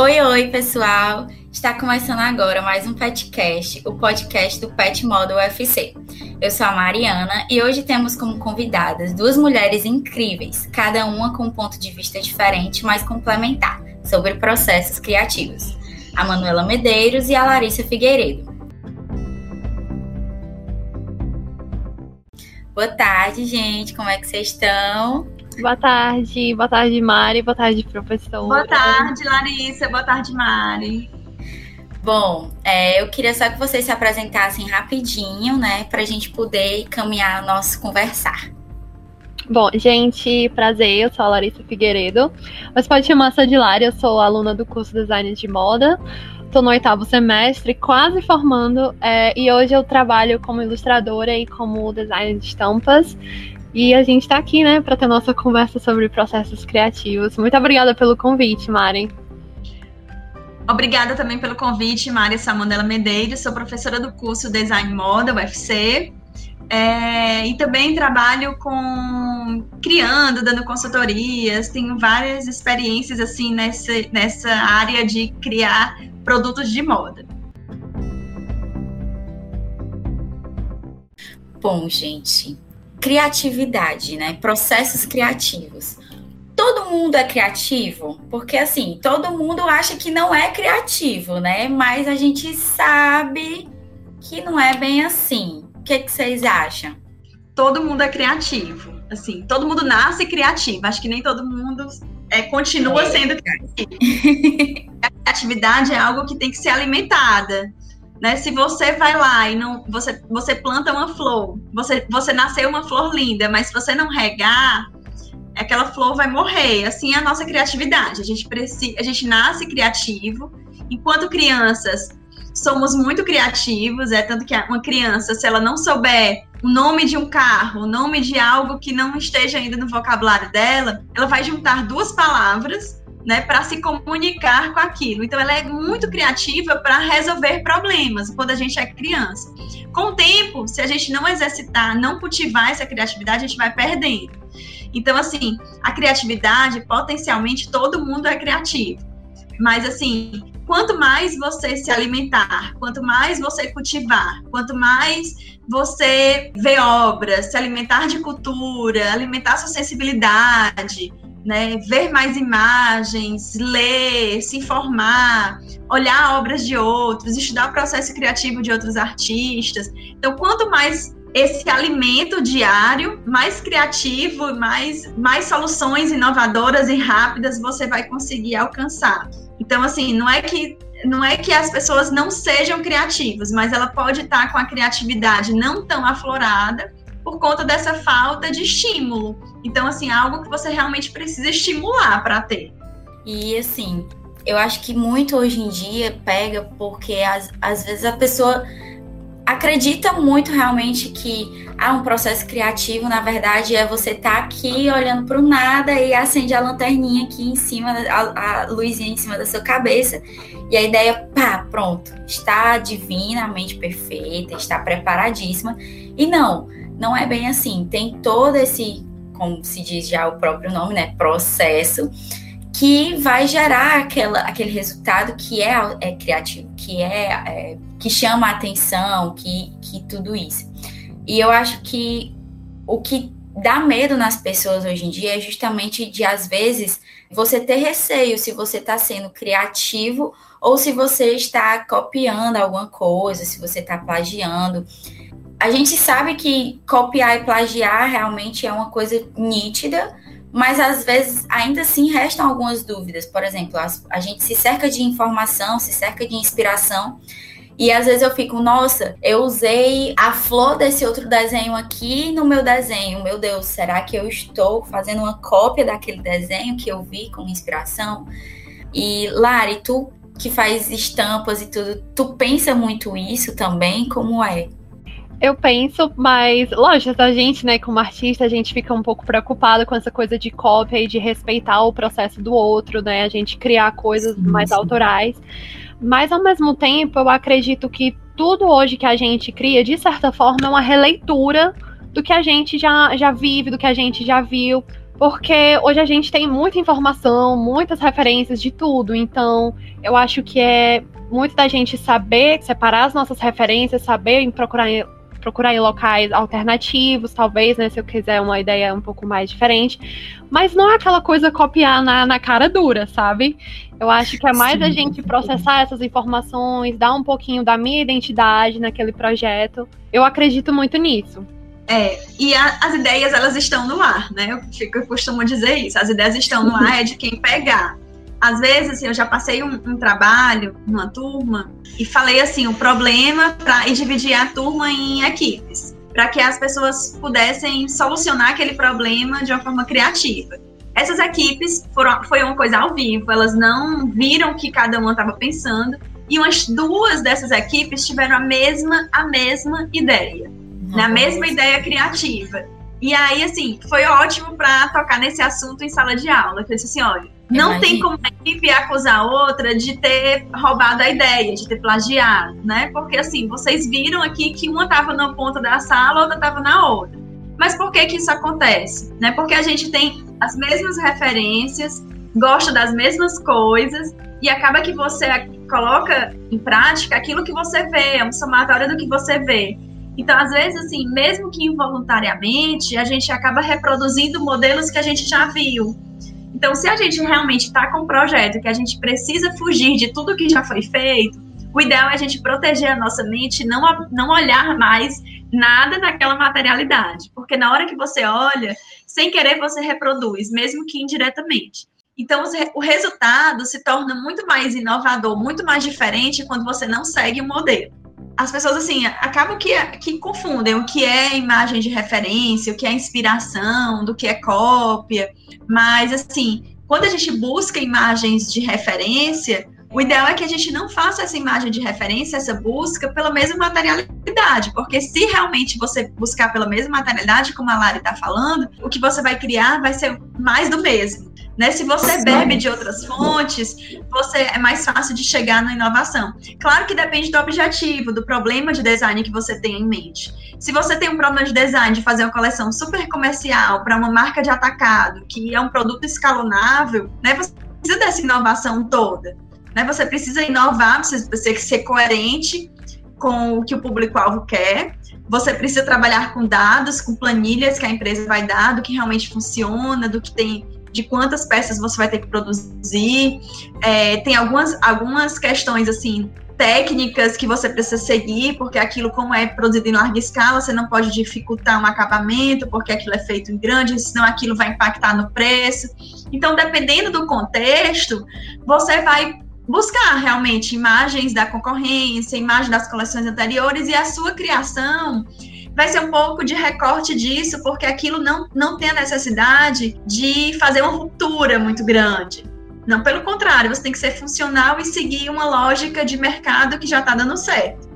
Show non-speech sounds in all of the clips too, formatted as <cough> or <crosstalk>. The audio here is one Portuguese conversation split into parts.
Oi, oi, pessoal! Está começando agora mais um Petcast, o podcast do Pet Model UFC. Eu sou a Mariana e hoje temos como convidadas duas mulheres incríveis, cada uma com um ponto de vista diferente, mas complementar, sobre processos criativos. A Manuela Medeiros e a Larissa Figueiredo. Boa tarde, gente. Como é que vocês estão? Boa tarde, boa tarde, Mari, boa tarde, professor. Boa tarde, Larissa, boa tarde, Mari. Bom, é, eu queria só que vocês se apresentassem rapidinho, né, para a gente poder caminhar nosso conversar. Bom, gente, prazer, eu sou a Larissa Figueiredo, mas pode chamar só de Lari, eu sou aluna do curso Design de Moda, estou no oitavo semestre, quase formando, é, e hoje eu trabalho como ilustradora e como designer de estampas, e a gente está aqui, né, para ter nossa conversa sobre processos criativos. Muito obrigada pelo convite, Mari. Obrigada também pelo convite, Maria Samonella Medeiros. Sou professora do curso Design Moda, UFC. É, e também trabalho com criando, dando consultorias, tenho várias experiências assim nessa, nessa área de criar produtos de moda. Bom, gente, criatividade, né? Processos criativos. Todo mundo é criativo, porque assim, todo mundo acha que não é criativo, né? Mas a gente sabe que não é bem assim. O que, que vocês acham? Todo mundo é criativo. Assim, todo mundo nasce criativo. Acho que nem todo mundo é, continua é. sendo criativo. a <laughs> criatividade é algo que tem que ser alimentada. Né? Se você vai lá e não você, você planta uma flor, você, você nasceu uma flor linda, mas se você não regar, aquela flor vai morrer. Assim é a nossa criatividade. A gente precisa, a gente nasce criativo. Enquanto crianças, somos muito criativos, é tanto que uma criança, se ela não souber o nome de um carro, o nome de algo que não esteja ainda no vocabulário dela, ela vai juntar duas palavras né, para se comunicar com aquilo. Então, ela é muito criativa para resolver problemas quando a gente é criança. Com o tempo, se a gente não exercitar, não cultivar essa criatividade, a gente vai perdendo. Então, assim, a criatividade, potencialmente, todo mundo é criativo. Mas, assim, quanto mais você se alimentar, quanto mais você cultivar, quanto mais você ver obras, se alimentar de cultura, alimentar sua sensibilidade, né, ver mais imagens, ler, se informar, olhar obras de outros, estudar o processo criativo de outros artistas. Então, quanto mais esse alimento diário, mais criativo, mais, mais soluções inovadoras e rápidas você vai conseguir alcançar. Então, assim, não é que não é que as pessoas não sejam criativas, mas ela pode estar com a criatividade não tão aflorada por conta dessa falta de estímulo. Então, assim, é algo que você realmente precisa estimular para ter. E assim, eu acho que muito hoje em dia pega porque às, às vezes a pessoa acredita muito realmente que ah, um processo criativo, na verdade, é você estar tá aqui olhando para o nada e acende a lanterninha aqui em cima, a, a luzinha em cima da sua cabeça. E a ideia, pá, pronto, está divinamente perfeita, está preparadíssima. E não, não é bem assim. Tem todo esse, como se diz já o próprio nome, né, processo que vai gerar aquela, aquele resultado que é, é criativo, que é, é, que chama a atenção, que, que tudo isso. E eu acho que o que dá medo nas pessoas hoje em dia é justamente de às vezes você ter receio se você está sendo criativo ou se você está copiando alguma coisa, se você está plagiando a gente sabe que copiar e plagiar realmente é uma coisa nítida, mas às vezes ainda assim restam algumas dúvidas. Por exemplo, a gente se cerca de informação, se cerca de inspiração. E às vezes eu fico, nossa, eu usei a flor desse outro desenho aqui no meu desenho. Meu Deus, será que eu estou fazendo uma cópia daquele desenho que eu vi como inspiração? E Lari, tu que faz estampas e tudo, tu pensa muito isso também? Como é? Eu penso, mas lógico, a gente, né, como artista, a gente fica um pouco preocupado com essa coisa de cópia e de respeitar o processo do outro, né? A gente criar coisas sim, mais sim. autorais. Mas ao mesmo tempo, eu acredito que tudo hoje que a gente cria, de certa forma, é uma releitura do que a gente já, já vive, do que a gente já viu. porque hoje a gente tem muita informação, muitas referências de tudo, então eu acho que é muito da gente saber separar as nossas referências, saber procurar procurar em locais alternativos, talvez, né, se eu quiser uma ideia um pouco mais diferente. Mas não é aquela coisa copiar na, na cara dura, sabe? Eu acho que é mais Sim. a gente processar essas informações, dar um pouquinho da minha identidade naquele projeto. Eu acredito muito nisso. É, e a, as ideias, elas estão no ar, né? Eu, eu costumo dizer isso. As ideias estão no ar, é de quem pegar às vezes, assim, eu já passei um, um, trabalho numa turma e falei assim, o problema para e dividir a turma em equipes, para que as pessoas pudessem solucionar aquele problema de uma forma criativa. Essas equipes foram foi uma coisa ao vivo, elas não viram o que cada uma estava pensando e umas duas dessas equipes tiveram a mesma a mesma ideia, na mesma ideia criativa. E aí, assim, foi ótimo para tocar nesse assunto em sala de aula. Que eu disse assim: olha, não Imagina. tem como a equipe acusar a outra de ter roubado a ideia, de ter plagiado, né? Porque assim, vocês viram aqui que uma estava na ponta da sala, outra estava na outra. Mas por que que isso acontece? Né? Porque a gente tem as mesmas referências, gosta das mesmas coisas e acaba que você coloca em prática aquilo que você vê, é um somatório do que você vê. Então, às vezes, assim, mesmo que involuntariamente, a gente acaba reproduzindo modelos que a gente já viu. Então, se a gente realmente está com um projeto que a gente precisa fugir de tudo que já foi feito, o ideal é a gente proteger a nossa mente, não, não olhar mais nada naquela materialidade. Porque na hora que você olha, sem querer você reproduz, mesmo que indiretamente. Então, o resultado se torna muito mais inovador, muito mais diferente quando você não segue o modelo as pessoas assim acabam que, que confundem o que é imagem de referência, o que é inspiração, do que é cópia. Mas assim, quando a gente busca imagens de referência, o ideal é que a gente não faça essa imagem de referência, essa busca pela mesma materialidade, porque se realmente você buscar pela mesma materialidade, como a Lari está falando, o que você vai criar vai ser mais do mesmo. Né? Se você bebe de outras fontes, você é mais fácil de chegar na inovação. Claro que depende do objetivo, do problema de design que você tem em mente. Se você tem um problema de design de fazer uma coleção super comercial para uma marca de atacado, que é um produto escalonável, né? Você precisa dessa inovação toda. Né? Você precisa inovar, você precisa ser coerente com o que o público-alvo quer. Você precisa trabalhar com dados, com planilhas que a empresa vai dar, do que realmente funciona, do que tem de quantas peças você vai ter que produzir. É, tem algumas, algumas questões assim técnicas que você precisa seguir, porque aquilo, como é produzido em larga escala, você não pode dificultar um acabamento, porque aquilo é feito em grande, senão aquilo vai impactar no preço. Então, dependendo do contexto, você vai buscar realmente imagens da concorrência, imagens das coleções anteriores e a sua criação vai ser um pouco de recorte disso, porque aquilo não, não tem a necessidade de fazer uma ruptura muito grande. Não, pelo contrário, você tem que ser funcional e seguir uma lógica de mercado que já está dando certo.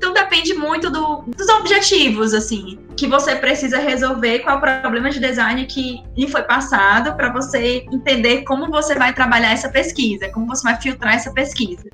Então depende muito do, dos objetivos, assim, que você precisa resolver, qual é o problema de design que lhe foi passado, para você entender como você vai trabalhar essa pesquisa, como você vai filtrar essa pesquisa.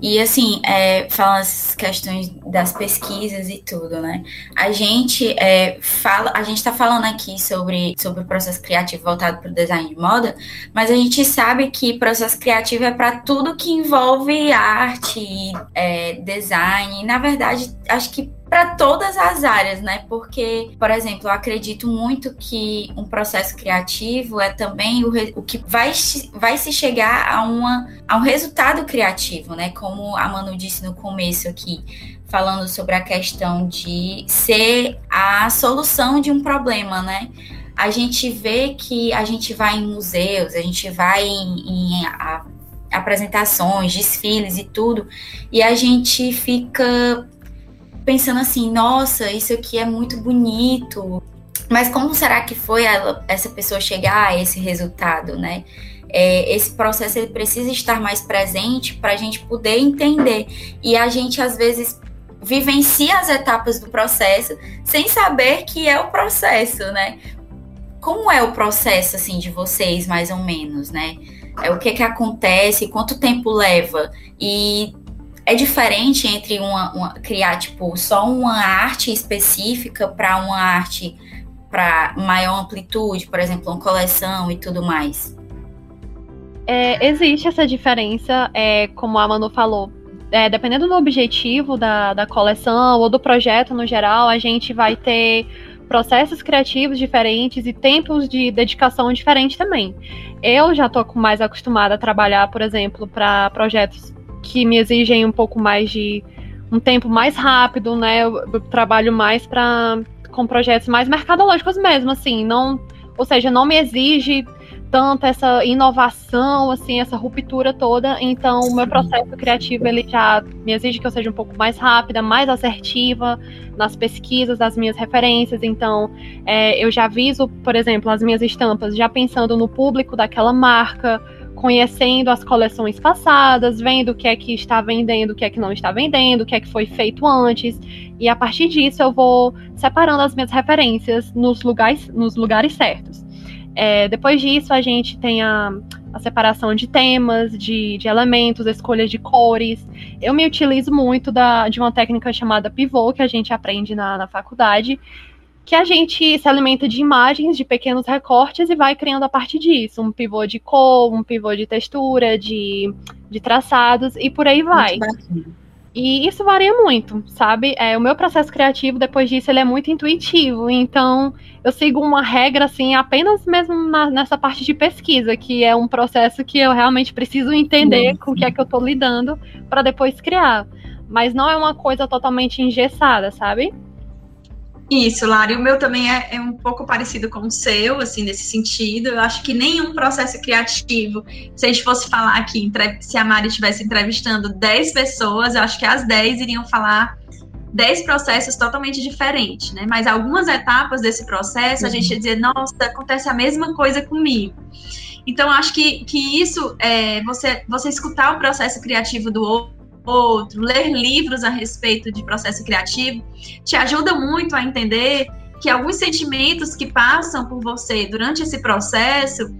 E assim, é, falando essas questões das pesquisas e tudo, né? A gente é, fala, a gente está falando aqui sobre, sobre o processo criativo voltado para o design de moda, mas a gente sabe que processo criativo é para tudo que envolve arte, é, design. Na verdade, acho que para todas as áreas, né? Porque, por exemplo, eu acredito muito que um processo criativo é também o, o que vai, vai se chegar a, uma, a um resultado criativo, né? Como a Manu disse no começo aqui, falando sobre a questão de ser a solução de um problema, né? A gente vê que a gente vai em museus, a gente vai em, em a, apresentações, desfiles e tudo, e a gente fica pensando assim, nossa, isso aqui é muito bonito. Mas como será que foi ela, essa pessoa chegar a esse resultado, né? É, esse processo ele precisa estar mais presente para a gente poder entender. E a gente, às vezes, vivencia as etapas do processo sem saber que é o processo, né? Como é o processo, assim, de vocês, mais ou menos, né? É, o que que acontece, quanto tempo leva? E é diferente entre uma, uma criar tipo só uma arte específica para uma arte para maior amplitude, por exemplo, uma coleção e tudo mais. É, existe essa diferença, é, como a Manu falou, é, dependendo do objetivo da, da coleção ou do projeto no geral, a gente vai ter processos criativos diferentes e tempos de dedicação diferentes também. Eu já estou mais acostumada a trabalhar, por exemplo, para projetos que me exigem um pouco mais de um tempo mais rápido, né? Eu, eu trabalho mais para com projetos mais mercadológicos mesmo, assim, não, ou seja, não me exige tanto essa inovação, assim, essa ruptura toda. Então, o meu processo criativo ele já me exige que eu seja um pouco mais rápida, mais assertiva nas pesquisas das minhas referências. Então, é, eu já aviso, por exemplo, as minhas estampas, já pensando no público daquela marca, conhecendo as coleções passadas, vendo o que é que está vendendo, o que é que não está vendendo, o que é que foi feito antes. E a partir disso, eu vou separando as minhas referências nos lugares, nos lugares certos. É, depois disso, a gente tem a, a separação de temas, de, de, elementos, escolhas de cores. Eu me utilizo muito da, de uma técnica chamada pivô, que a gente aprende na, na faculdade, que a gente se alimenta de imagens, de pequenos recortes e vai criando a partir disso. Um pivô de cor, um pivô de textura, de, de traçados e por aí vai. E isso varia muito, sabe? É, o meu processo criativo, depois disso, ele é muito intuitivo. Então, eu sigo uma regra, assim, apenas mesmo na, nessa parte de pesquisa, que é um processo que eu realmente preciso entender com o que é que eu estou lidando para depois criar. Mas não é uma coisa totalmente engessada, sabe? Isso, Lara, e o meu também é, é, um pouco parecido com o seu, assim, nesse sentido. Eu acho que nenhum processo criativo, se a gente fosse falar aqui, se a Mari estivesse entrevistando 10 pessoas, eu acho que as 10 iriam falar 10 processos totalmente diferentes, né? Mas algumas etapas desse processo, a gente ia dizer, nossa, acontece a mesma coisa comigo. Então, acho que, que isso, é, você, você escutar o processo criativo do outro, outro, ler livros a respeito de processo criativo, te ajuda muito a entender que alguns sentimentos que passam por você durante esse processo,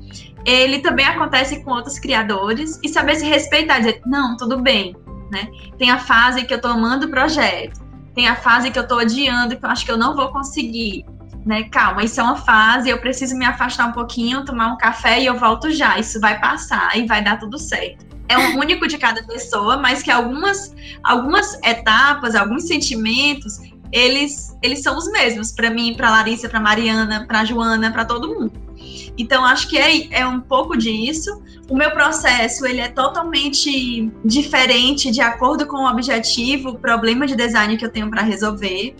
ele também acontece com outros criadores e saber se respeitar, dizer, não, tudo bem, né? Tem a fase que eu tô amando o projeto, tem a fase que eu tô adiando, que eu acho que eu não vou conseguir, né? Calma, isso é uma fase, eu preciso me afastar um pouquinho, tomar um café e eu volto já, isso vai passar e vai dar tudo certo é um único de cada pessoa, mas que algumas, algumas etapas, alguns sentimentos, eles, eles são os mesmos para mim, para Larissa, para Mariana, para Joana, para todo mundo. Então acho que é, é um pouco disso. O meu processo ele é totalmente diferente de acordo com o objetivo, o problema de design que eu tenho para resolver.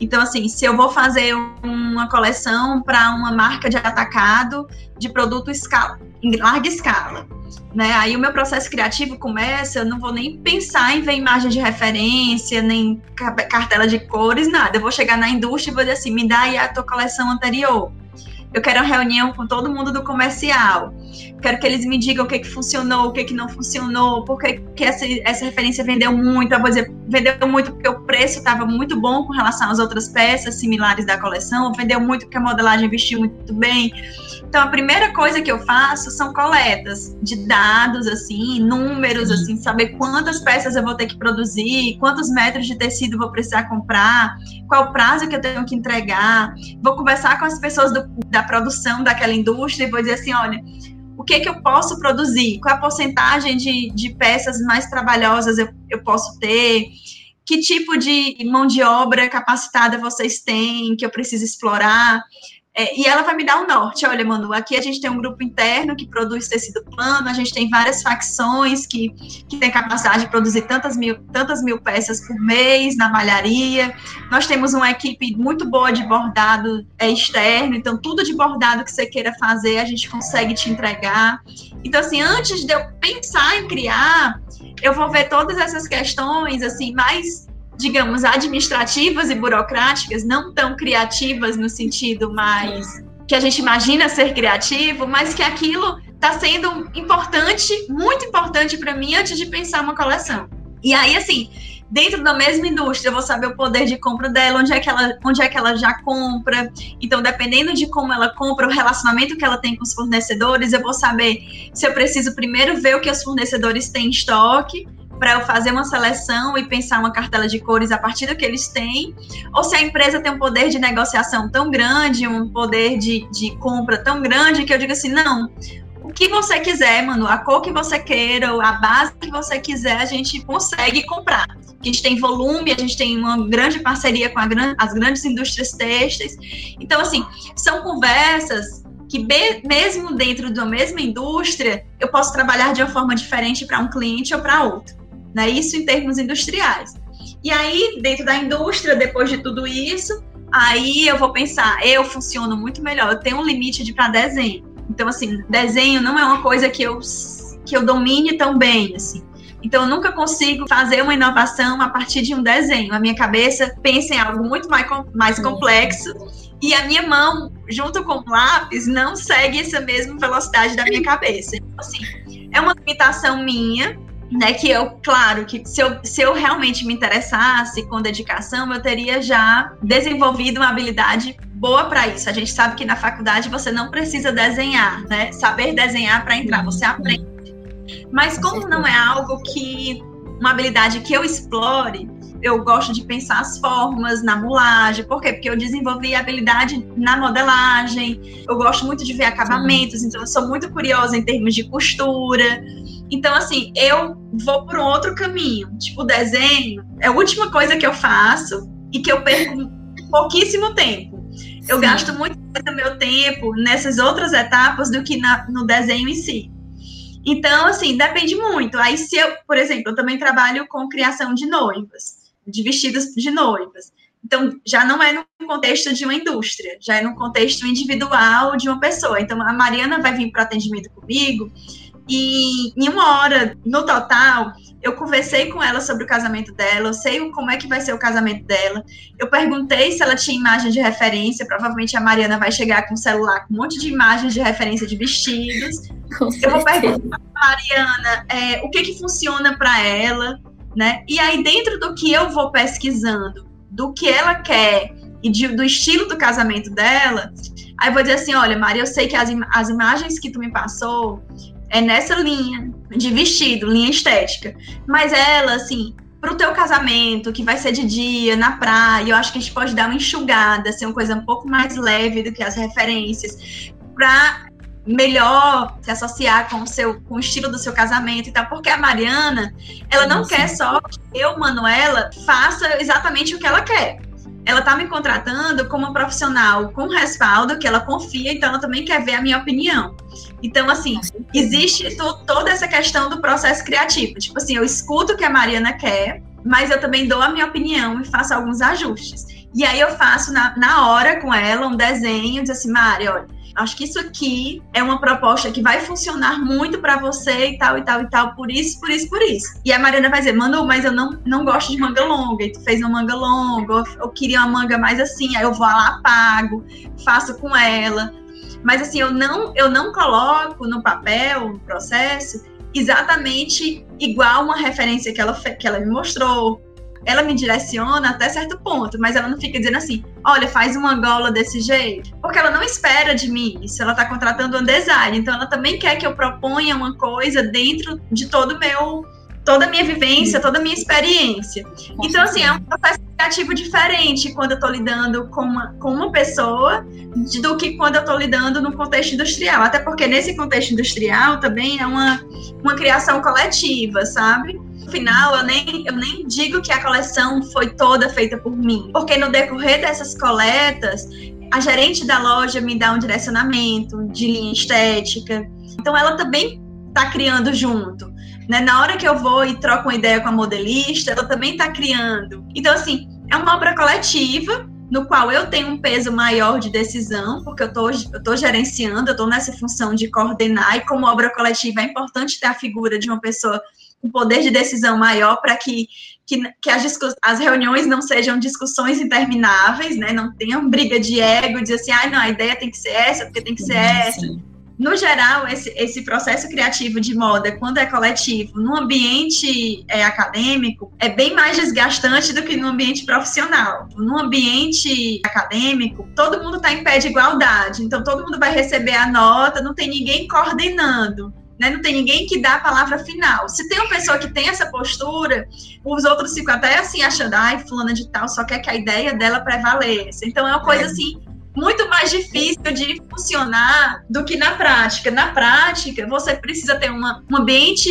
Então assim, se eu vou fazer uma coleção para uma marca de atacado de produto escala, em larga escala, né? Aí o meu processo criativo começa, eu não vou nem pensar em ver imagem de referência, nem cartela de cores, nada. Eu vou chegar na indústria e vou dizer assim, me dá aí a tua coleção anterior. Eu quero uma reunião com todo mundo do comercial. Quero que eles me digam o que, que funcionou, o que, que não funcionou, por que, essa, essa referência vendeu muito. Eu vou dizer, vendeu muito porque o preço estava muito bom com relação às outras peças similares da coleção, vendeu muito porque a modelagem vestiu muito bem. Então, a primeira coisa que eu faço são coletas de dados, assim, números, assim, saber quantas peças eu vou ter que produzir, quantos metros de tecido eu vou precisar comprar, qual o prazo que eu tenho que entregar. Vou conversar com as pessoas do, da produção daquela indústria e vou dizer assim: olha, o que, que eu posso produzir? Qual a porcentagem de, de peças mais trabalhosas eu, eu posso ter? Que tipo de mão de obra capacitada vocês têm que eu preciso explorar? É, e ela vai me dar o um norte. Olha, Manu, aqui a gente tem um grupo interno que produz tecido plano, a gente tem várias facções que, que tem capacidade de produzir tantas mil, tantas mil peças por mês na malharia. Nós temos uma equipe muito boa de bordado é, externo, então tudo de bordado que você queira fazer, a gente consegue te entregar. Então, assim, antes de eu pensar em criar, eu vou ver todas essas questões, assim, mais digamos, administrativas e burocráticas, não tão criativas no sentido mais que a gente imagina ser criativo, mas que aquilo está sendo importante, muito importante para mim antes de pensar uma coleção. E aí, assim, dentro da mesma indústria, eu vou saber o poder de compra dela, onde é que ela, onde é que ela já compra. Então, dependendo de como ela compra, o relacionamento que ela tem com os fornecedores, eu vou saber se eu preciso primeiro ver o que os fornecedores têm em estoque para eu fazer uma seleção e pensar uma cartela de cores a partir do que eles têm, ou se a empresa tem um poder de negociação tão grande, um poder de, de compra tão grande, que eu digo assim: não, o que você quiser, mano, a cor que você queira, a base que você quiser, a gente consegue comprar. A gente tem volume, a gente tem uma grande parceria com gran as grandes indústrias têxteis. Então, assim, são conversas que mesmo dentro da mesma indústria, eu posso trabalhar de uma forma diferente para um cliente ou para outro. Né? Isso em termos industriais. E aí, dentro da indústria, depois de tudo isso, aí eu vou pensar, eu funciono muito melhor, eu tenho um limite de para desenho. Então, assim, desenho não é uma coisa que eu, que eu domine tão bem, assim. Então, eu nunca consigo fazer uma inovação a partir de um desenho. A minha cabeça pensa em algo muito mais, mais complexo e a minha mão, junto com o lápis, não segue essa mesma velocidade da minha cabeça. Então, assim, é uma limitação minha, né? Que eu, claro, que se eu, se eu realmente me interessasse com dedicação, eu teria já desenvolvido uma habilidade boa para isso. A gente sabe que na faculdade você não precisa desenhar, né? Saber desenhar para entrar, você aprende. Mas como não é algo que uma habilidade que eu explore, eu gosto de pensar as formas na mulagem. Por quê? Porque eu desenvolvi habilidade na modelagem. Eu gosto muito de ver acabamentos, então eu sou muito curiosa em termos de costura. Então, assim, eu vou por um outro caminho. Tipo, o desenho é a última coisa que eu faço e que eu perco pouquíssimo tempo. Eu Sim. gasto muito mais do meu tempo nessas outras etapas do que na, no desenho em si. Então, assim, depende muito. Aí, se eu, por exemplo, eu também trabalho com criação de noivas, de vestidos de noivas. Então, já não é no contexto de uma indústria, já é no contexto individual de uma pessoa. Então, a Mariana vai vir para o atendimento comigo e em uma hora, no total, eu conversei com ela sobre o casamento dela, eu sei como é que vai ser o casamento dela. Eu perguntei se ela tinha imagem de referência. Provavelmente a Mariana vai chegar com o celular com um monte de imagens de referência de vestidos. Com eu vou perguntar para Mariana é, o que, que funciona para ela, né? E aí, dentro do que eu vou pesquisando, do que ela quer e de, do estilo do casamento dela, aí eu vou dizer assim: olha, Maria, eu sei que as, im as imagens que tu me passou é nessa linha de vestido, linha estética. Mas ela, assim, para o teu casamento, que vai ser de dia, na praia, eu acho que a gente pode dar uma enxugada, ser uma coisa um pouco mais leve do que as referências, para melhor se associar com o seu com o estilo do seu casamento e tal, porque a Mariana, ela não Nossa. quer só que eu, Manuela, faça exatamente o que ela quer ela está me contratando como uma profissional com respaldo, que ela confia, então ela também quer ver a minha opinião. Então, assim, existe toda essa questão do processo criativo. Tipo assim, eu escuto o que a Mariana quer, mas eu também dou a minha opinião e faço alguns ajustes. E aí eu faço na, na hora com ela um desenho, diz assim, Mari, olha, acho que isso aqui é uma proposta que vai funcionar muito para você e tal, e tal, e tal, por isso, por isso, por isso. E a Mariana vai dizer, Manu, mas eu não, não gosto de manga longa, e tu fez uma manga longa, eu queria uma manga mais assim, aí eu vou lá, pago, faço com ela. Mas assim, eu não, eu não coloco no papel, no processo, exatamente igual uma referência que ela, que ela me mostrou, ela me direciona até certo ponto, mas ela não fica dizendo assim, olha, faz uma gola desse jeito, porque ela não espera de mim isso, ela está contratando um design, então ela também quer que eu proponha uma coisa dentro de todo o meu toda a minha vivência, toda a minha experiência. Então, assim, é um processo criativo diferente quando eu estou lidando com uma, com uma pessoa do que quando eu estou lidando no contexto industrial. Até porque nesse contexto industrial também é uma, uma criação coletiva, sabe? final, eu nem, eu nem digo que a coleção foi toda feita por mim, porque no decorrer dessas coletas, a gerente da loja me dá um direcionamento de linha estética. Então, ela também está criando junto. Né? Na hora que eu vou e troco uma ideia com a modelista, ela também está criando. Então, assim, é uma obra coletiva no qual eu tenho um peso maior de decisão, porque eu tô, estou gerenciando, eu estou nessa função de coordenar, e como obra coletiva é importante ter a figura de uma pessoa um poder de decisão maior para que, que, que as, as reuniões não sejam discussões intermináveis, né? Não tenham briga de ego, dizer assim, ah, não, a ideia tem que ser essa, porque tem que ser essa. No geral, esse, esse processo criativo de moda, quando é coletivo, no ambiente é, acadêmico, é bem mais desgastante do que no ambiente profissional. No ambiente acadêmico, todo mundo está em pé de igualdade, então todo mundo vai receber a nota, não tem ninguém coordenando né? Não tem ninguém que dá a palavra final. Se tem uma pessoa que tem essa postura, os outros ficam até assim achando, ai, fulana de tal só quer que a ideia dela prevaleça. Então é uma coisa é. assim muito mais difícil de funcionar do que na prática. Na prática, você precisa ter uma, um ambiente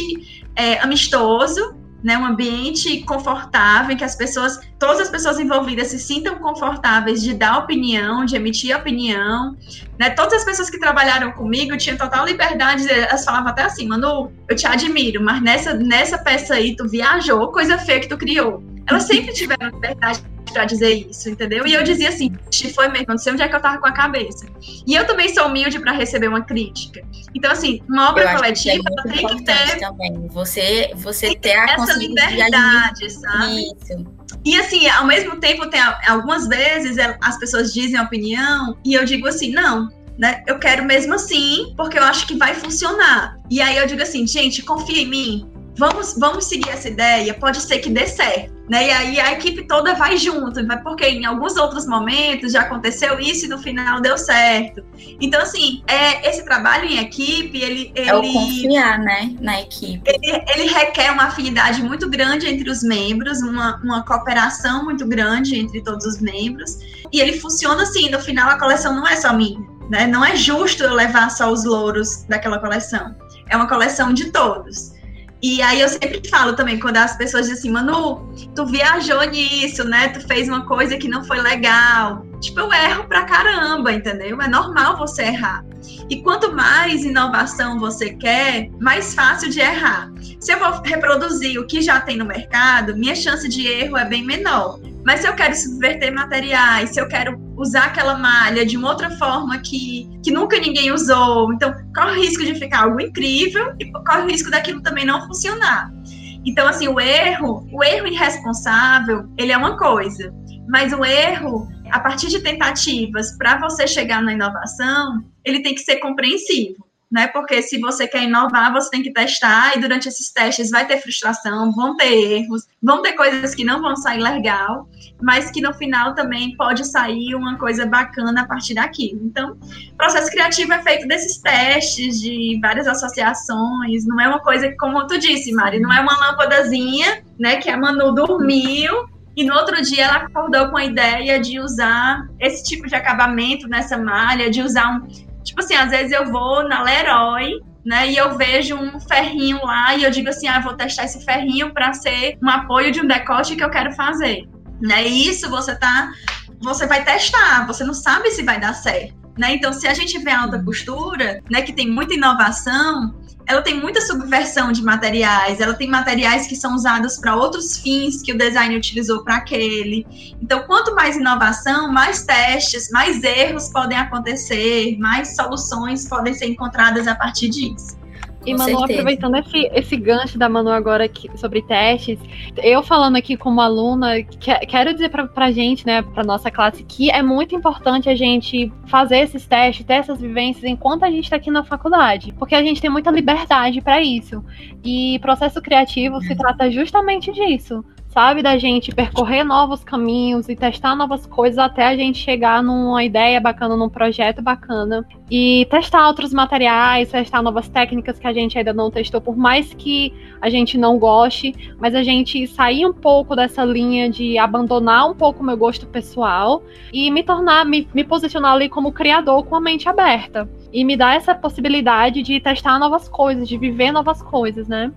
é, amistoso, né, um ambiente confortável em que as pessoas, todas as pessoas envolvidas se sintam confortáveis de dar opinião, de emitir opinião, né? Todas as pessoas que trabalharam comigo tinham total liberdade, elas falavam até assim, Manu, eu te admiro, mas nessa nessa peça aí tu viajou, coisa feia que tu criou. Elas sempre tiveram liberdade para dizer isso, entendeu? E eu dizia assim, foi mesmo, não sei onde é que eu tava com a cabeça. E eu também sou humilde para receber uma crítica. Então, assim, uma obra coletiva é tem que ter. Também. Você, você ter a essa liberdade, sabe? Isso. E assim, ao mesmo tempo, tem algumas vezes é, as pessoas dizem a opinião e eu digo assim, não, né? Eu quero mesmo assim, porque eu acho que vai funcionar. E aí eu digo assim, gente, confia em mim, vamos, vamos seguir essa ideia, pode ser que dê certo. Né? E aí a equipe toda vai junto, porque em alguns outros momentos já aconteceu isso e no final deu certo. Então, assim, é, esse trabalho em equipe, ele. ele é o confiar, né, na equipe. Ele, ele, requer uma afinidade muito grande entre os membros, uma, uma cooperação muito grande entre todos os membros. E ele funciona assim, no final a coleção não é só minha. Né? Não é justo eu levar só os louros daquela coleção. É uma coleção de todos. E aí eu sempre falo também, quando as pessoas dizem assim, Manu, tu viajou nisso, né? Tu fez uma coisa que não foi legal. Tipo, eu erro pra caramba, entendeu? É normal você errar. E quanto mais inovação você quer, mais fácil de errar. Se eu vou reproduzir o que já tem no mercado, minha chance de erro é bem menor. Mas se eu quero subverter materiais, se eu quero usar aquela malha de uma outra forma que, que nunca ninguém usou, então corre o risco de ficar algo incrível e corre o risco daquilo também não funcionar. Então, assim, o erro, o erro irresponsável, ele é uma coisa, mas o erro, a partir de tentativas para você chegar na inovação, ele tem que ser compreensivo né? Porque se você quer inovar, você tem que testar, e durante esses testes vai ter frustração, vão ter erros, vão ter coisas que não vão sair legal, mas que no final também pode sair uma coisa bacana a partir daquilo. Então, o processo criativo é feito desses testes, de várias associações, não é uma coisa como tu disse, Mari, não é uma lâmpadazinha, né, que a Manu dormiu e no outro dia ela acordou com a ideia de usar esse tipo de acabamento nessa malha, de usar um, Tipo assim, às vezes eu vou na Leroy, né, e eu vejo um ferrinho lá e eu digo assim, ah, vou testar esse ferrinho para ser um apoio de um decote que eu quero fazer. Né? E isso você tá você vai testar, você não sabe se vai dar certo. Né? Então, se a gente vê a alta costura, né, que tem muita inovação, ela tem muita subversão de materiais, ela tem materiais que são usados para outros fins que o design utilizou para aquele. Então, quanto mais inovação, mais testes, mais erros podem acontecer, mais soluções podem ser encontradas a partir disso. E Manu, certeza. aproveitando esse, esse gancho da Manu agora aqui, sobre testes, eu falando aqui como aluna, que, quero dizer pra, pra gente, né, pra nossa classe, que é muito importante a gente fazer esses testes, ter essas vivências enquanto a gente tá aqui na faculdade. Porque a gente tem muita liberdade para isso. E processo criativo se trata justamente disso sabe? Da gente percorrer novos caminhos e testar novas coisas até a gente chegar numa ideia bacana, num projeto bacana. E testar outros materiais, testar novas técnicas que a gente ainda não testou, por mais que a gente não goste, mas a gente sair um pouco dessa linha de abandonar um pouco o meu gosto pessoal e me tornar, me, me posicionar ali como criador com a mente aberta. E me dar essa possibilidade de testar novas coisas, de viver novas coisas, né?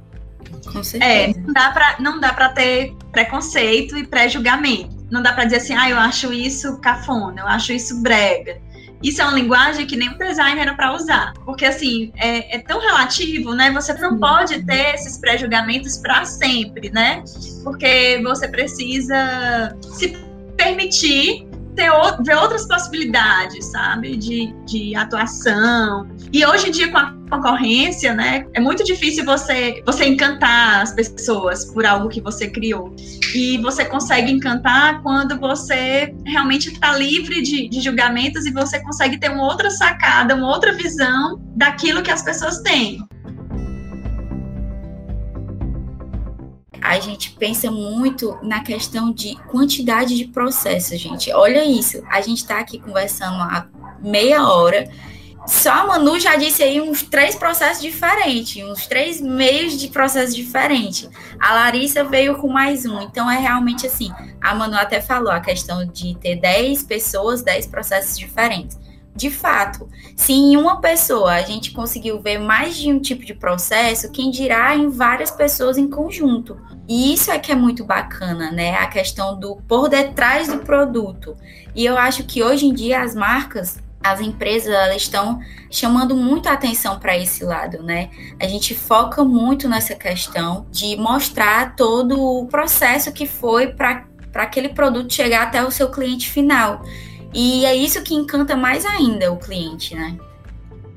Com certeza. É, não dá pra, não dá pra ter preconceito e pré-julgamento. Não dá pra dizer assim, ah, eu acho isso cafona, eu acho isso brega. Isso é uma linguagem que nem o designer era para usar. Porque, assim, é, é, tão relativo, né? Você não pode ter esses pré-julgamentos para sempre, né? Porque você precisa se permitir ter, ver outras possibilidades, sabe? De, de atuação. E hoje em dia, com a concorrência, né? É muito difícil você, você encantar as pessoas por algo que você criou. E você consegue encantar quando você realmente está livre de, de julgamentos e você consegue ter uma outra sacada, uma outra visão daquilo que as pessoas têm. A gente pensa muito na questão de quantidade de processos, gente. Olha isso, a gente está aqui conversando há meia hora só a Manu já disse aí uns três processos diferentes, uns três meios de processo diferentes. A Larissa veio com mais um. Então é realmente assim. A Manu até falou a questão de ter 10 pessoas, 10 processos diferentes. De fato, se em uma pessoa a gente conseguiu ver mais de um tipo de processo, quem dirá em várias pessoas em conjunto. E isso é que é muito bacana, né? A questão do por detrás do produto. E eu acho que hoje em dia as marcas as empresas elas estão chamando muito a atenção para esse lado, né? A gente foca muito nessa questão de mostrar todo o processo que foi para aquele produto chegar até o seu cliente final. E é isso que encanta mais ainda o cliente, né?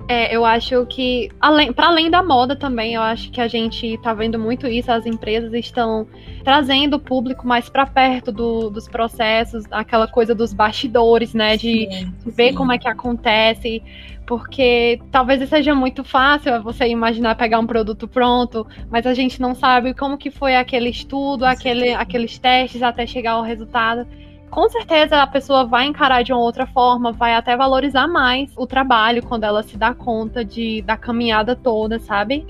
É, eu acho que, além, para além da moda também, eu acho que a gente está vendo muito isso, as empresas estão trazendo o público mais para perto do, dos processos, aquela coisa dos bastidores, né? De, sim, ver sim. como é que acontece, porque talvez seja muito fácil você imaginar pegar um produto pronto, mas a gente não sabe como que foi aquele estudo, aquele, aqueles testes até chegar ao resultado com certeza a pessoa vai encarar de uma outra forma, vai até valorizar mais o trabalho quando ela se dá conta de, da caminhada toda, sabe?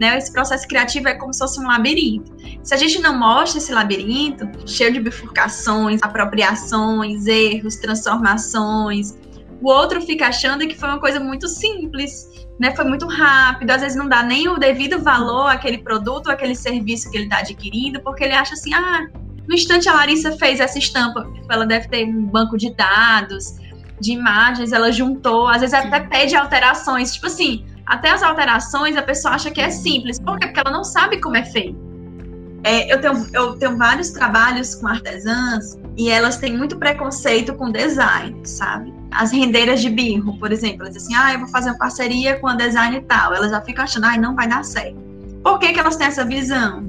Né, esse processo criativo é como se fosse um labirinto. Se a gente não mostra esse labirinto, cheio de bifurcações, apropriações, erros, transformações, o outro fica achando que foi uma coisa muito simples, né? Foi muito rápido, às vezes não dá nem o devido valor àquele produto, àquele serviço que ele está adquirindo, porque ele acha assim, ah, no instante a Larissa fez essa estampa, ela deve ter um banco de dados, de imagens, ela juntou, às vezes até pede alterações. Tipo assim, até as alterações a pessoa acha que é simples. Por quê? Porque ela não sabe como é feito. É, eu, tenho, eu tenho vários trabalhos com artesãs e elas têm muito preconceito com design, sabe? As rendeiras de birro, por exemplo, elas dizem assim, ah, eu vou fazer uma parceria com a design e tal. Elas já ficam achando, ah, não vai dar certo. Por que, que elas têm essa visão?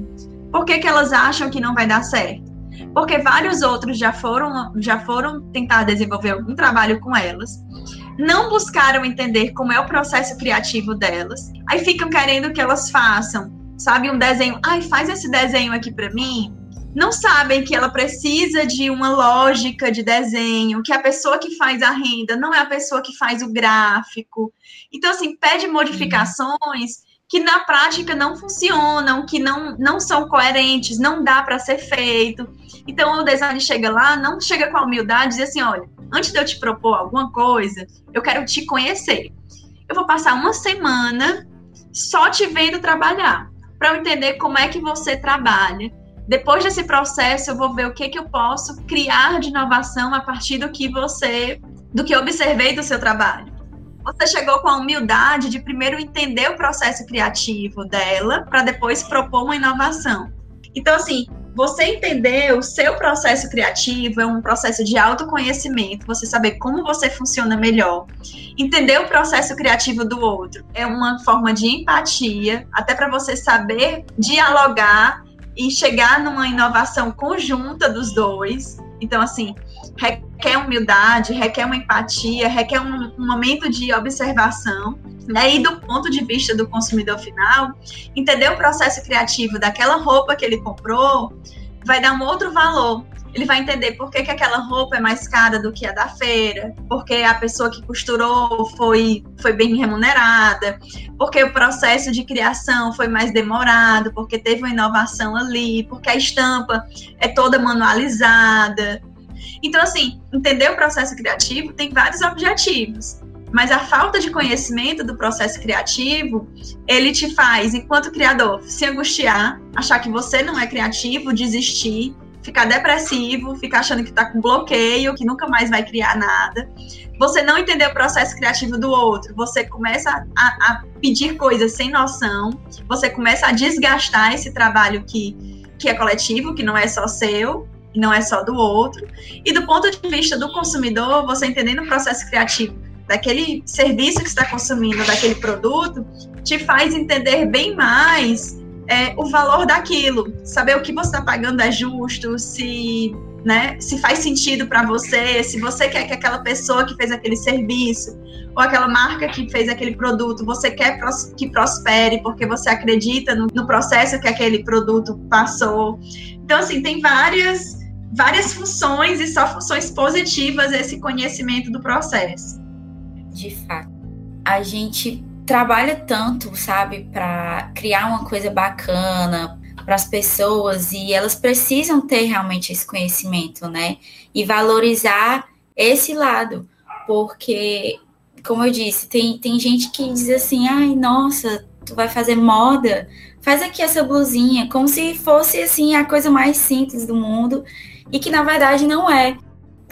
Por que, que elas acham que não vai dar certo? Porque vários outros já foram, já foram tentar desenvolver algum trabalho com elas, não buscaram entender como é o processo criativo delas, aí ficam querendo que elas façam, sabe, um desenho, ai, faz esse desenho aqui para mim. Não sabem que ela precisa de uma lógica de desenho, que a pessoa que faz a renda não é a pessoa que faz o gráfico. Então, assim, pede modificações que na prática não funcionam, que não, não são coerentes, não dá para ser feito. Então o design chega lá, não chega com a humildade e diz assim: olha, antes de eu te propor alguma coisa, eu quero te conhecer. Eu vou passar uma semana só te vendo trabalhar, para eu entender como é que você trabalha. Depois desse processo, eu vou ver o que, que eu posso criar de inovação a partir do que você, do que eu observei do seu trabalho. Você chegou com a humildade de primeiro entender o processo criativo dela, para depois propor uma inovação. Então, assim, você entender o seu processo criativo é um processo de autoconhecimento, você saber como você funciona melhor. Entender o processo criativo do outro é uma forma de empatia, até para você saber dialogar e chegar numa inovação conjunta dos dois. Então, assim, requer humildade, requer uma empatia, requer um, um momento de observação. Né? E do ponto de vista do consumidor final, entender o processo criativo daquela roupa que ele comprou vai dar um outro valor. Ele vai entender por que, que aquela roupa é mais cara do que a da feira, porque a pessoa que costurou foi, foi bem remunerada, porque o processo de criação foi mais demorado, porque teve uma inovação ali, porque a estampa é toda manualizada. Então, assim, entender o processo criativo tem vários objetivos. Mas a falta de conhecimento do processo criativo, ele te faz, enquanto criador, se angustiar, achar que você não é criativo, desistir, ficar depressivo, ficar achando que está com bloqueio, que nunca mais vai criar nada. Você não entender o processo criativo do outro, você começa a, a pedir coisas sem noção, você começa a desgastar esse trabalho que, que é coletivo, que não é só seu, e não é só do outro. E do ponto de vista do consumidor, você entendendo o processo criativo daquele serviço que está consumindo, daquele produto, te faz entender bem mais é, o valor daquilo, saber o que você está pagando é justo, se, né, se faz sentido para você, se você quer que aquela pessoa que fez aquele serviço ou aquela marca que fez aquele produto, você quer que prospere porque você acredita no, no processo que aquele produto passou. Então, assim, tem várias várias funções e só funções positivas esse conhecimento do processo de fato. a gente trabalha tanto, sabe, para criar uma coisa bacana para as pessoas e elas precisam ter realmente esse conhecimento, né? E valorizar esse lado, porque, como eu disse, tem, tem gente que diz assim: ai, nossa, tu vai fazer moda, faz aqui essa blusinha, como se fosse assim a coisa mais simples do mundo e que na verdade não é.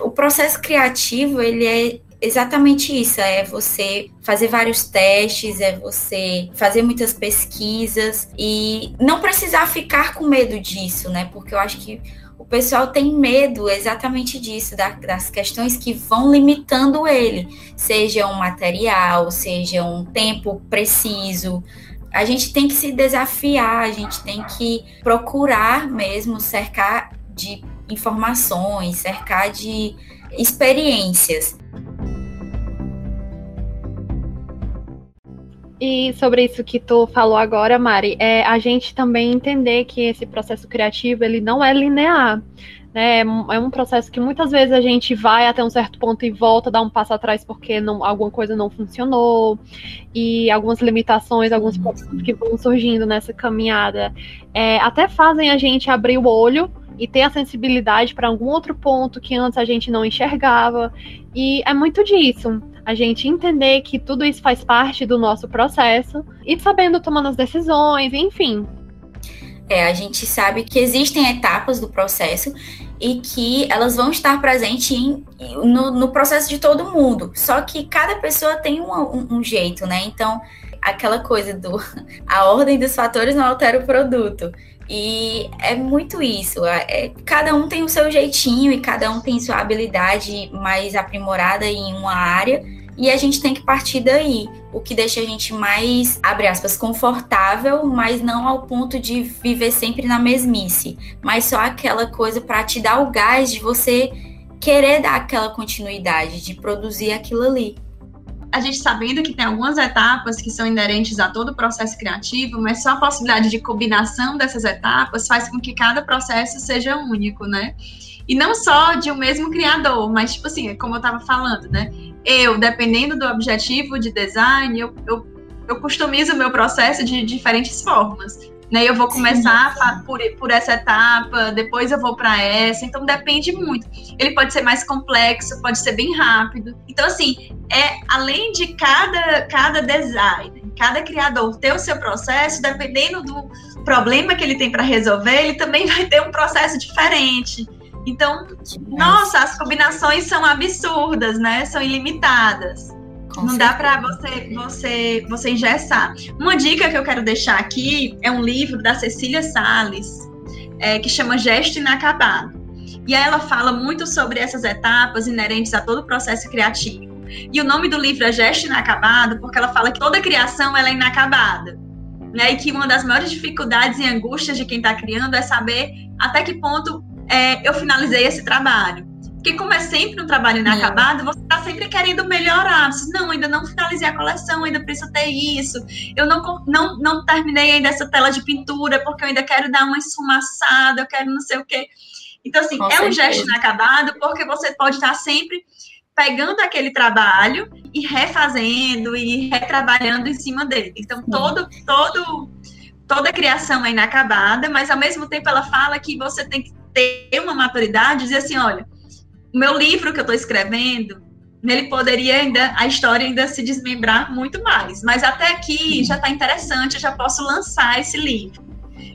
O processo criativo, ele é exatamente isso, é você fazer vários testes, é você fazer muitas pesquisas e não precisar ficar com medo disso, né? Porque eu acho que o pessoal tem medo exatamente disso, das questões que vão limitando ele, seja um material, seja um tempo preciso. A gente tem que se desafiar, a gente tem que procurar mesmo cercar de informações, cercar de experiências. E sobre isso que tu falou agora, Mari, é a gente também entender que esse processo criativo ele não é linear. Né? É um processo que muitas vezes a gente vai até um certo ponto e volta, dá um passo atrás porque não, alguma coisa não funcionou, e algumas limitações, alguns problemas que vão surgindo nessa caminhada é, até fazem a gente abrir o olho e ter a sensibilidade para algum outro ponto que antes a gente não enxergava. E é muito disso. A gente entender que tudo isso faz parte do nosso processo e sabendo tomando as decisões, enfim. É, a gente sabe que existem etapas do processo e que elas vão estar presentes em, no, no, processo de todo mundo. Só que cada pessoa tem um, um, um jeito, né? Então, aquela coisa do <laughs> a ordem dos fatores não altera o produto. E é muito isso. É, é, cada um tem o seu jeitinho e cada um tem sua habilidade mais aprimorada em uma área. E a gente tem que partir daí, o que deixa a gente mais, abre aspas, confortável, mas não ao ponto de viver sempre na mesmice, mas só aquela coisa para te dar o gás de você querer dar aquela continuidade, de produzir aquilo ali a gente sabendo que tem algumas etapas que são inerentes a todo o processo criativo, mas só a possibilidade de combinação dessas etapas faz com que cada processo seja único, né? E não só de um mesmo criador, mas, tipo assim, como eu estava falando, né? Eu, dependendo do objetivo de design, eu, eu, eu customizo o meu processo de diferentes formas né? Eu vou começar sim, Por, por essa etapa, depois eu vou para essa, então depende muito. Ele pode ser mais complexo, pode ser bem rápido. Então, assim, é além de cada, cada design, cada criador ter o seu processo, dependendo do problema que ele tem para resolver, ele também <laughs> vai ter um processo diferente. Então, nossa, as combinações são absurdas, né? São ilimitadas. Com não certeza. dá para você, você, você engessar. Uma dica que eu quero deixar aqui é um livro da Cecília Sales, é, que chama Gesto Inacabado. E ela fala muito sobre essas etapas inerentes a todo o processo criativo. E o nome do livro é Gesto Inacabado, porque ela fala que toda criação ela é inacabada. Né? E que uma das maiores dificuldades e angústias de quem está criando é saber até que ponto é, eu finalizei esse trabalho. Porque como é sempre um trabalho inacabado, você está sempre querendo melhorar. Você, não, ainda não finalizei a coleção, ainda preciso ter isso. Eu não, não, não terminei ainda essa tela de pintura, porque eu ainda quero dar uma esfumaçada, eu quero não sei o quê. Então, assim, Com é certeza. um gesto inacabado, porque você pode estar sempre pegando aquele trabalho e refazendo e retrabalhando em cima dele. Então, todo, todo, toda criação é inacabada, mas ao mesmo tempo ela fala que você tem que ter uma maturidade e dizer assim, olha, o meu livro que eu estou escrevendo, nele poderia ainda, a história ainda se desmembrar muito mais. Mas até aqui já está interessante, eu já posso lançar esse livro.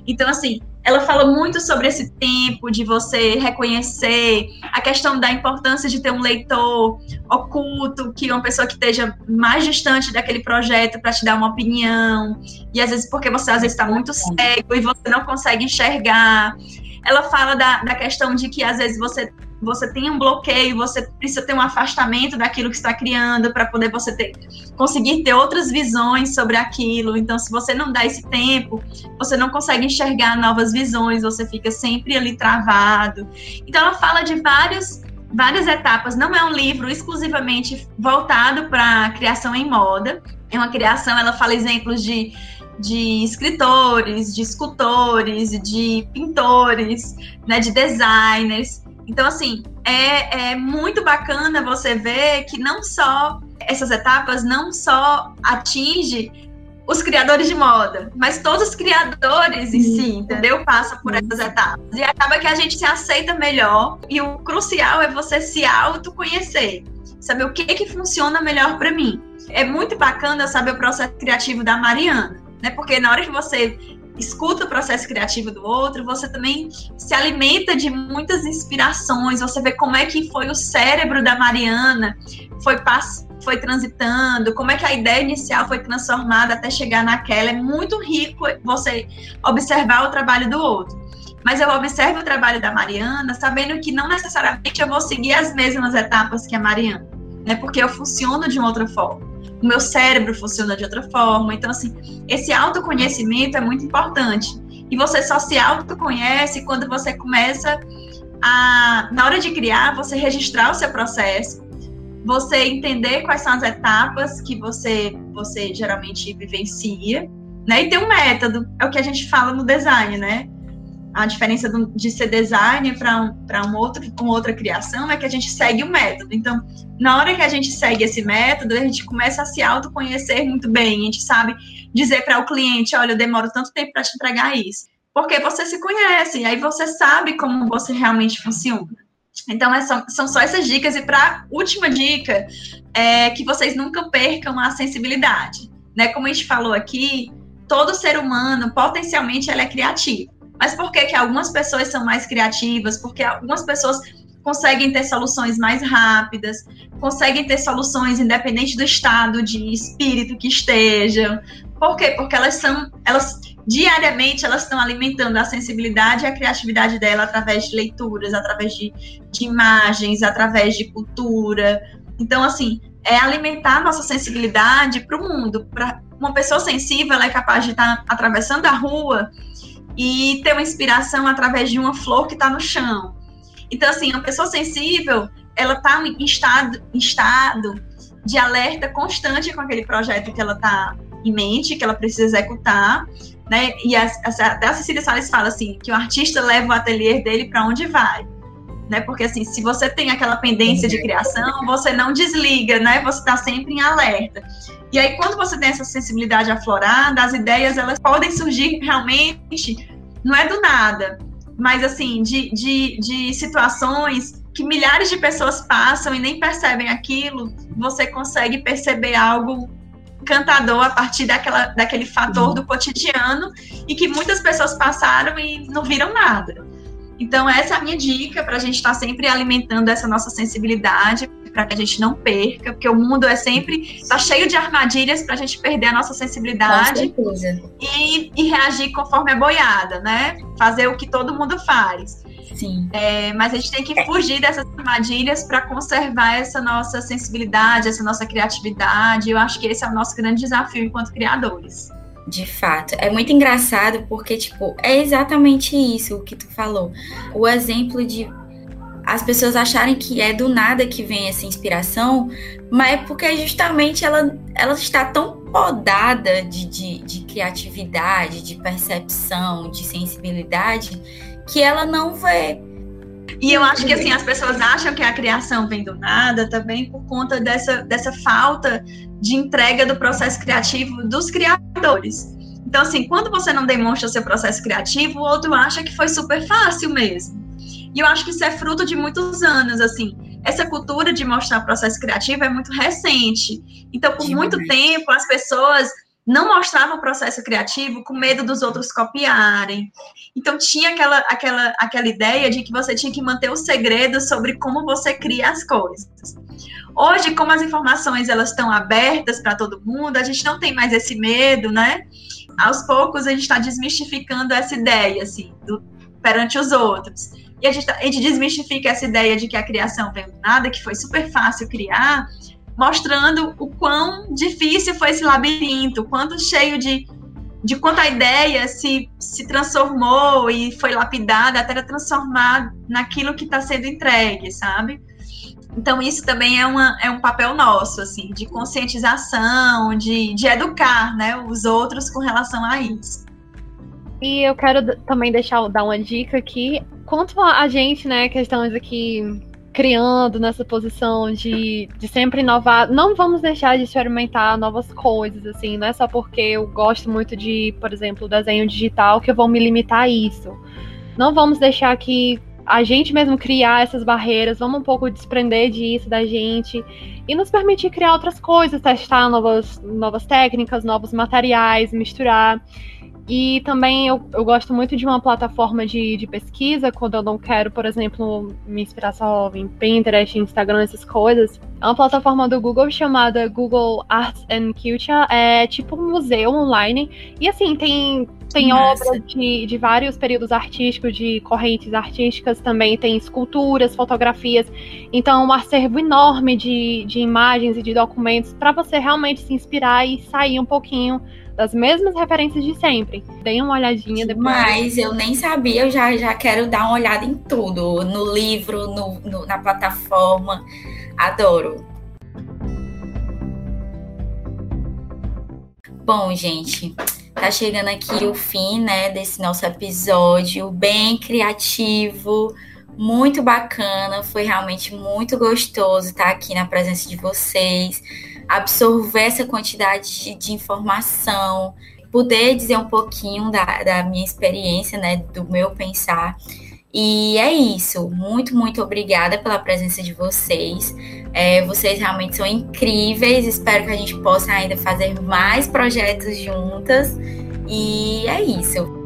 Então, assim, ela fala muito sobre esse tempo de você reconhecer a questão da importância de ter um leitor oculto, que uma pessoa que esteja mais distante daquele projeto para te dar uma opinião, e às vezes porque você às vezes está muito cego e você não consegue enxergar. Ela fala da, da questão de que às vezes você você tem um bloqueio, você precisa ter um afastamento daquilo que está criando para poder você ter, conseguir ter outras visões sobre aquilo. Então, se você não dá esse tempo, você não consegue enxergar novas visões, você fica sempre ali travado. Então, ela fala de vários várias etapas. Não é um livro exclusivamente voltado para criação em moda. É uma criação, ela fala exemplos de, de escritores, de escultores, de pintores, né, de designers. Então, assim, é, é muito bacana você ver que não só essas etapas não só atinge os criadores de moda, mas todos os criadores em si, entendeu? Passam por essas etapas. E acaba que a gente se aceita melhor. E o crucial é você se autoconhecer, saber o que que funciona melhor para mim. É muito bacana saber o processo criativo da Mariana, né? Porque na hora que você escuta o processo criativo do outro, você também se alimenta de muitas inspirações, você vê como é que foi o cérebro da Mariana, foi foi transitando, como é que a ideia inicial foi transformada até chegar naquela. É muito rico você observar o trabalho do outro. Mas eu observo o trabalho da Mariana, sabendo que não necessariamente eu vou seguir as mesmas etapas que a Mariana, né? Porque eu funciono de uma outra forma o meu cérebro funciona de outra forma. Então, assim, esse autoconhecimento é muito importante. E você só se autoconhece quando você começa a, na hora de criar, você registrar o seu processo, você entender quais são as etapas que você, você geralmente vivencia, né? E ter um método, é o que a gente fala no design, né? A diferença de ser designer para um, um outro, uma outra criação é que a gente segue o método. Então, na hora que a gente segue esse método, a gente começa a se autoconhecer muito bem. A gente sabe dizer para o cliente: olha, eu demoro tanto tempo para te entregar isso. Porque você se conhece, e aí você sabe como você realmente funciona. Então, é são, só essas dicas. E para última dica, é que vocês nunca percam a sensibilidade. Né? Como a gente falou aqui, todo ser humano, potencialmente, é criativo. Mas por que, que algumas pessoas são mais criativas? Porque algumas pessoas conseguem ter soluções mais rápidas, conseguem ter soluções independente do estado de espírito que estejam. Por quê? Porque elas são, elas diariamente elas estão alimentando a sensibilidade e a criatividade dela através de leituras, através de, de imagens, através de cultura. Então, assim, é alimentar nossa sensibilidade para o mundo. Para uma pessoa sensível, ela é capaz de estar tá atravessando a rua e ter uma inspiração através de uma flor que está no chão. Então, assim, uma pessoa sensível, ela está em estado, em estado de alerta constante com aquele projeto que ela está em mente, que ela precisa executar, né? E a, a, até a Cecília Salles fala assim, que o artista leva o ateliê dele para onde vai. Né? Porque assim, se você tem aquela pendência de criação, você não desliga, né? Você está sempre em alerta. E aí, quando você tem essa sensibilidade aflorada, as ideias elas podem surgir realmente, não é do nada, mas assim, de, de, de situações que milhares de pessoas passam e nem percebem aquilo, você consegue perceber algo encantador a partir daquela, daquele fator do cotidiano e que muitas pessoas passaram e não viram nada. Então, essa é a minha dica para a gente estar tá sempre alimentando essa nossa sensibilidade, para que a gente não perca, porque o mundo é sempre está cheio de armadilhas para a gente perder a nossa sensibilidade e, e, reagir conforme é boiada, né? Fazer o que todo mundo faz. Sim. É, mas a gente tem que fugir dessas armadilhas para conservar essa nossa sensibilidade, essa nossa criatividade. Eu acho que esse é o nosso grande desafio enquanto criadores. De fato, é muito engraçado porque, tipo, é exatamente isso o que tu falou. O exemplo de as pessoas acharem que é do nada que vem essa inspiração, mas é porque justamente ela, ela está tão podada de, de, de criatividade, de percepção, de sensibilidade, que ela não vê. E eu acho que assim, as pessoas acham que a criação vem do nada também por conta dessa, dessa falta de entrega do processo criativo dos criadores. Então, assim, quando você não demonstra o seu processo criativo, o outro acha que foi super fácil mesmo. E eu acho que isso é fruto de muitos anos, assim. Essa cultura de mostrar processo criativo é muito recente. Então, por muito tempo, as pessoas não mostravam o processo criativo com medo dos outros copiarem. Então tinha aquela, aquela, aquela ideia de que você tinha que manter o segredo sobre como você cria as coisas. Hoje, como as informações elas estão abertas para todo mundo, a gente não tem mais esse medo, né? Aos poucos a gente está desmistificando essa ideia, assim, do, perante os outros. E a gente, tá, a gente desmistifica essa ideia de que a criação vem do nada, que foi super fácil criar, mostrando o quão difícil foi esse labirinto, quanto cheio de, de quanto a ideia se, se transformou e foi lapidada até transformar naquilo que está sendo entregue, sabe? Então, isso também é, uma, é um papel nosso, assim, de conscientização, de, de educar né, os outros com relação a isso. E eu quero também deixar dar uma dica aqui. Quanto a gente, né, que estamos aqui criando nessa posição de, de sempre inovar. Não vamos deixar de experimentar novas coisas, assim, não é só porque eu gosto muito de, por exemplo, desenho digital que eu vou me limitar a isso. Não vamos deixar que a gente mesmo criar essas barreiras, vamos um pouco desprender disso da gente e nos permitir criar outras coisas, testar novas, novas técnicas, novos materiais, misturar. E também eu, eu gosto muito de uma plataforma de, de pesquisa, quando eu não quero, por exemplo, me inspirar só em Pinterest, Instagram, essas coisas. É uma plataforma do Google chamada Google Arts and Culture. É tipo um museu online. E assim, tem, tem obras de, de vários períodos artísticos, de correntes artísticas, também tem esculturas, fotografias. Então, um acervo enorme de, de imagens e de documentos para você realmente se inspirar e sair um pouquinho das mesmas referências de sempre. Deem uma olhadinha depois. Mas eu nem sabia, eu já, já quero dar uma olhada em tudo. No livro, no, no na plataforma. Adoro. Bom, gente, tá chegando aqui o fim, né, desse nosso episódio bem criativo, muito bacana, foi realmente muito gostoso estar aqui na presença de vocês absorver essa quantidade de, informação, poder dizer um pouquinho da, da minha experiência, né, do meu pensar. E é isso. Muito, muito obrigada pela presença de vocês. É, vocês realmente são incríveis. Espero que a gente possa ainda fazer mais projetos juntas. E é isso.